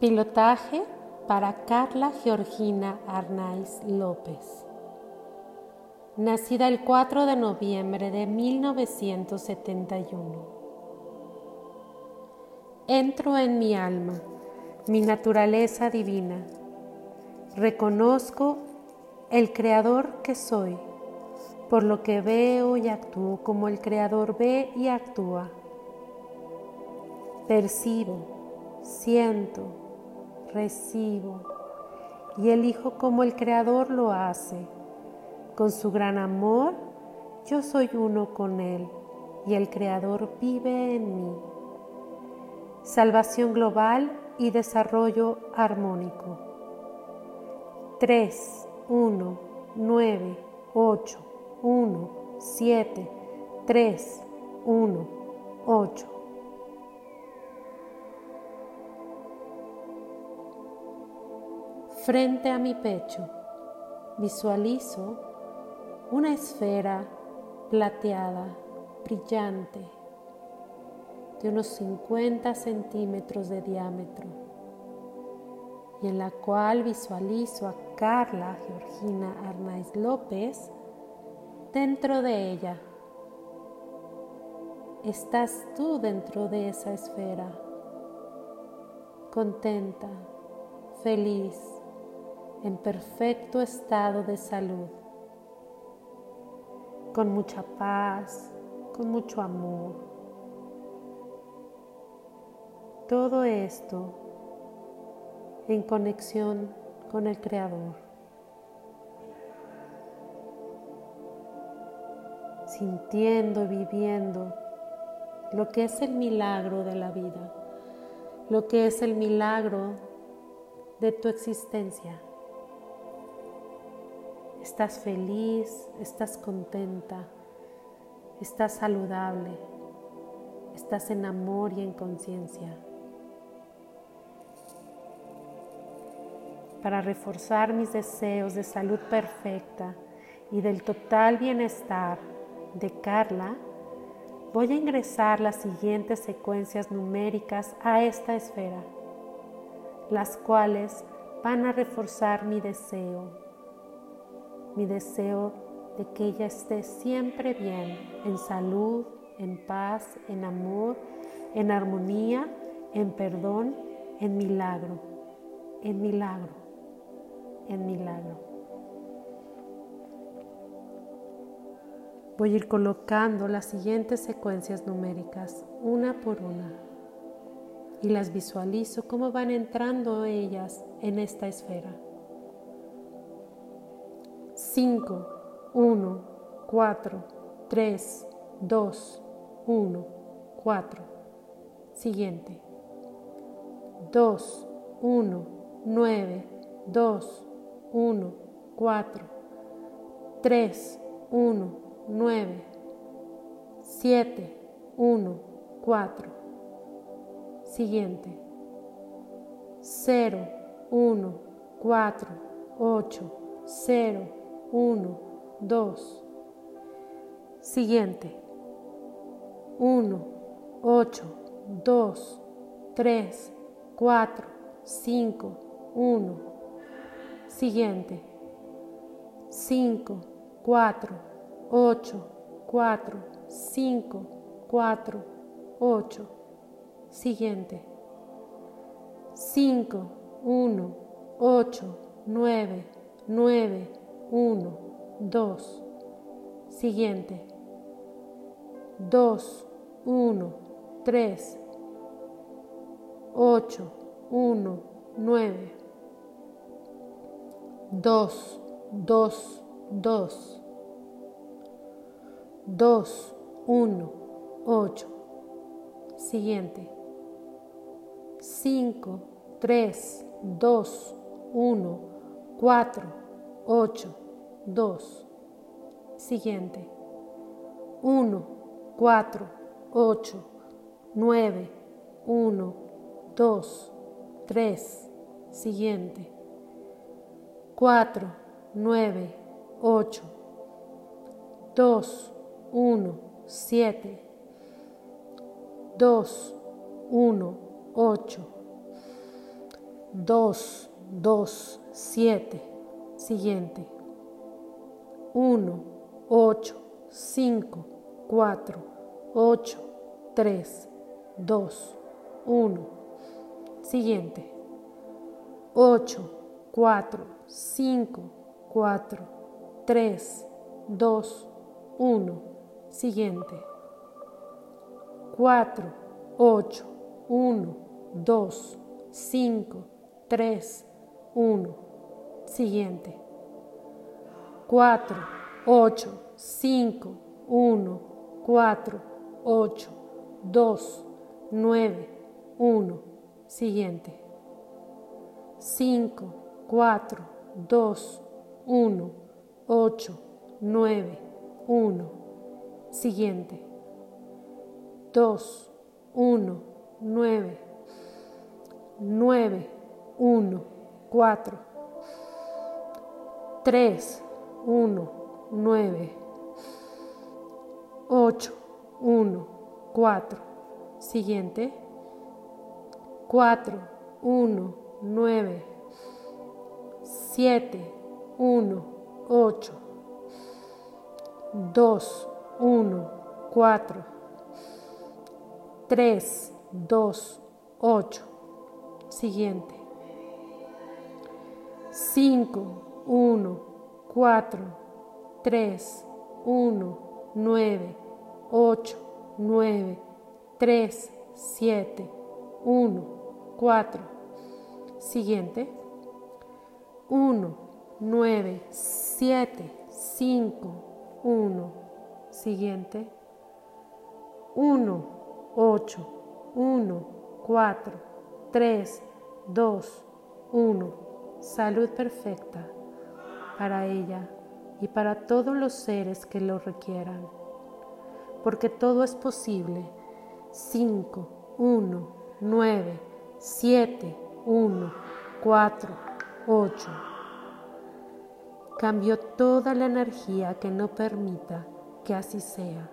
Pilotaje para Carla Georgina Arnaiz López. Nacida el 4 de noviembre de 1971. Entro en mi alma, mi naturaleza divina. Reconozco el creador que soy, por lo que veo y actúo como el creador ve y actúa. Percibo, siento, recibo y elijo como el creador lo hace. Con su gran amor, yo soy uno con él y el creador vive en mí. Salvación global y desarrollo armónico. 3, 1, 9, 8, 1, 7, 3, 1, 8. Frente a mi pecho visualizo una esfera plateada, brillante, de unos 50 centímetros de diámetro, y en la cual visualizo a Carla Georgina Arnaiz López dentro de ella. Estás tú dentro de esa esfera, contenta, feliz, en perfecto estado de salud, con mucha paz, con mucho amor. Todo esto en conexión con el Creador. Sintiendo, viviendo lo que es el milagro de la vida, lo que es el milagro de tu existencia. Estás feliz, estás contenta, estás saludable, estás en amor y en conciencia. Para reforzar mis deseos de salud perfecta y del total bienestar de Carla, voy a ingresar las siguientes secuencias numéricas a esta esfera, las cuales van a reforzar mi deseo mi deseo de que ella esté siempre bien, en salud, en paz, en amor, en armonía, en perdón, en milagro, en milagro, en milagro. Voy a ir colocando las siguientes secuencias numéricas una por una y las visualizo cómo van entrando ellas en esta esfera. 5, 1, 4, 3, 2, 1, 4. Siguiente. 2, 1, 9, 2, 1, 4, 3, 1, 9, 7, 1, 4. Siguiente. 0, 1, 4, 8, 0, 1, 2. Siguiente. 1, 8, 2, 3, 4, 5, 1. Siguiente. 5, 4, 8, 4, 5, 4, 8. Siguiente. 5, 1, 8, 9, 9, 1, 2. Siguiente. 2, 1, 3, 8, 1, 9. 2, 2, 2. 2, 1, 8. Siguiente. 5, 3, 2, 1, 4, 8, 2. Siguiente. 1, 4, 8, 9, 1, 2, 3. Siguiente. 4, 9, 8, 2, 1, 7, 2, 1, 8, 2, 2, 7. Siguiente. 1, 8, 5, 4, 8, 3, 2, 1. Siguiente. 8, 4, 5, 4, 3, 2, 1. Siguiente. 4, 8, 1, 2, 5, 3, 1. Siguiente. 4, 8, 5, 1, 4, 8, 2, 9, 1. Siguiente. 5, 4, 2, 1, 8, 9, 1. Siguiente. 2, 1, 9, 9, 1, 4, 3, 1, 9, 8, 1, 4. Siguiente. 4, 1, 9, 7, 1, 8, 2, 1, 4, 3, 2, 8. Siguiente. 5, 1, 4, 3, 1, 9, 8, 9, 3, 7, 1, 4. Siguiente. 1, 9, 7, 5, 1. Siguiente. 1, 8, 1, 4, 3, 2, 1. Salud perfecta para ella y para todos los seres que lo requieran. Porque todo es posible. 5, 1, 9, 7, 1, 4, 8. Cambio toda la energía que no permita que así sea.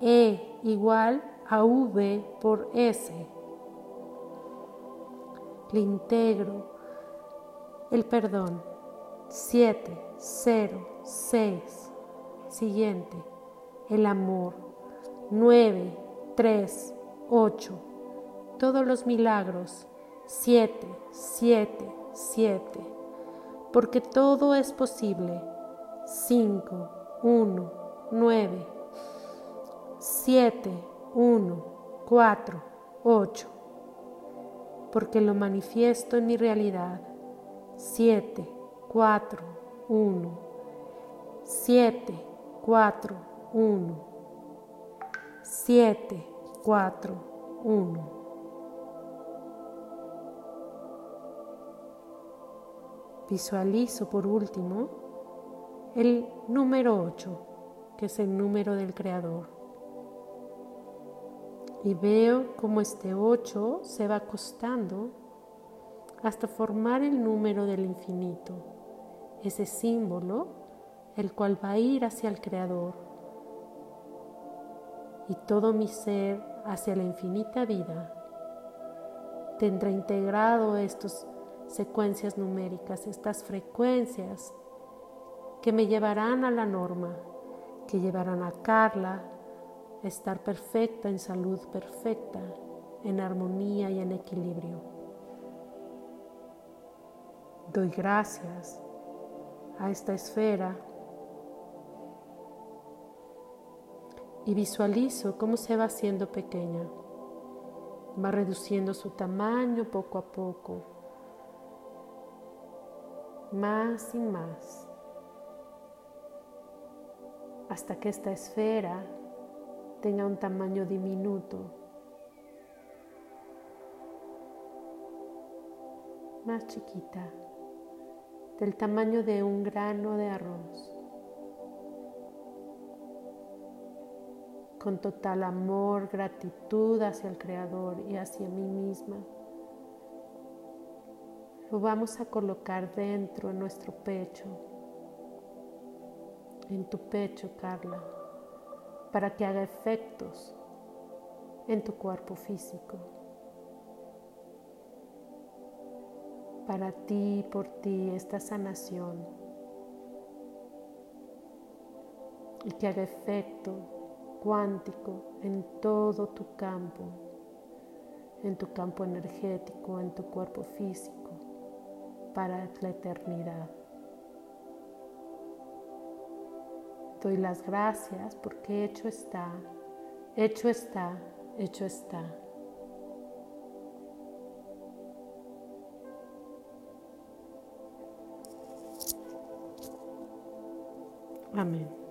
E igual a V por S. Le integro el perdón. 7, 0, 6. Siguiente. El amor. 9, 3, 8. Todos los milagros. 7, 7, 7. Porque todo es posible. 5, 1, 9. 7, 1, 4, 8. Porque lo manifiesto en mi realidad. 7, 4, 1, 7, 4, 1, 7, 4, 1. Visualizo por último el número 8, que es el número del Creador. Y veo cómo este 8 se va acostando hasta formar el número del infinito, ese símbolo el cual va a ir hacia el Creador y todo mi ser hacia la infinita vida tendrá integrado estas secuencias numéricas, estas frecuencias que me llevarán a la norma, que llevarán a Carla a estar perfecta, en salud perfecta, en armonía y en equilibrio. Doy gracias a esta esfera y visualizo cómo se va haciendo pequeña. Va reduciendo su tamaño poco a poco, más y más, hasta que esta esfera tenga un tamaño diminuto, más chiquita del tamaño de un grano de arroz. Con total amor, gratitud hacia el Creador y hacia mí misma. Lo vamos a colocar dentro de nuestro pecho, en tu pecho, Carla, para que haga efectos en tu cuerpo físico. Para ti, por ti, esta sanación y que haga efecto cuántico en todo tu campo, en tu campo energético, en tu cuerpo físico, para la eternidad. Doy las gracias porque hecho está, hecho está, hecho está. Amén.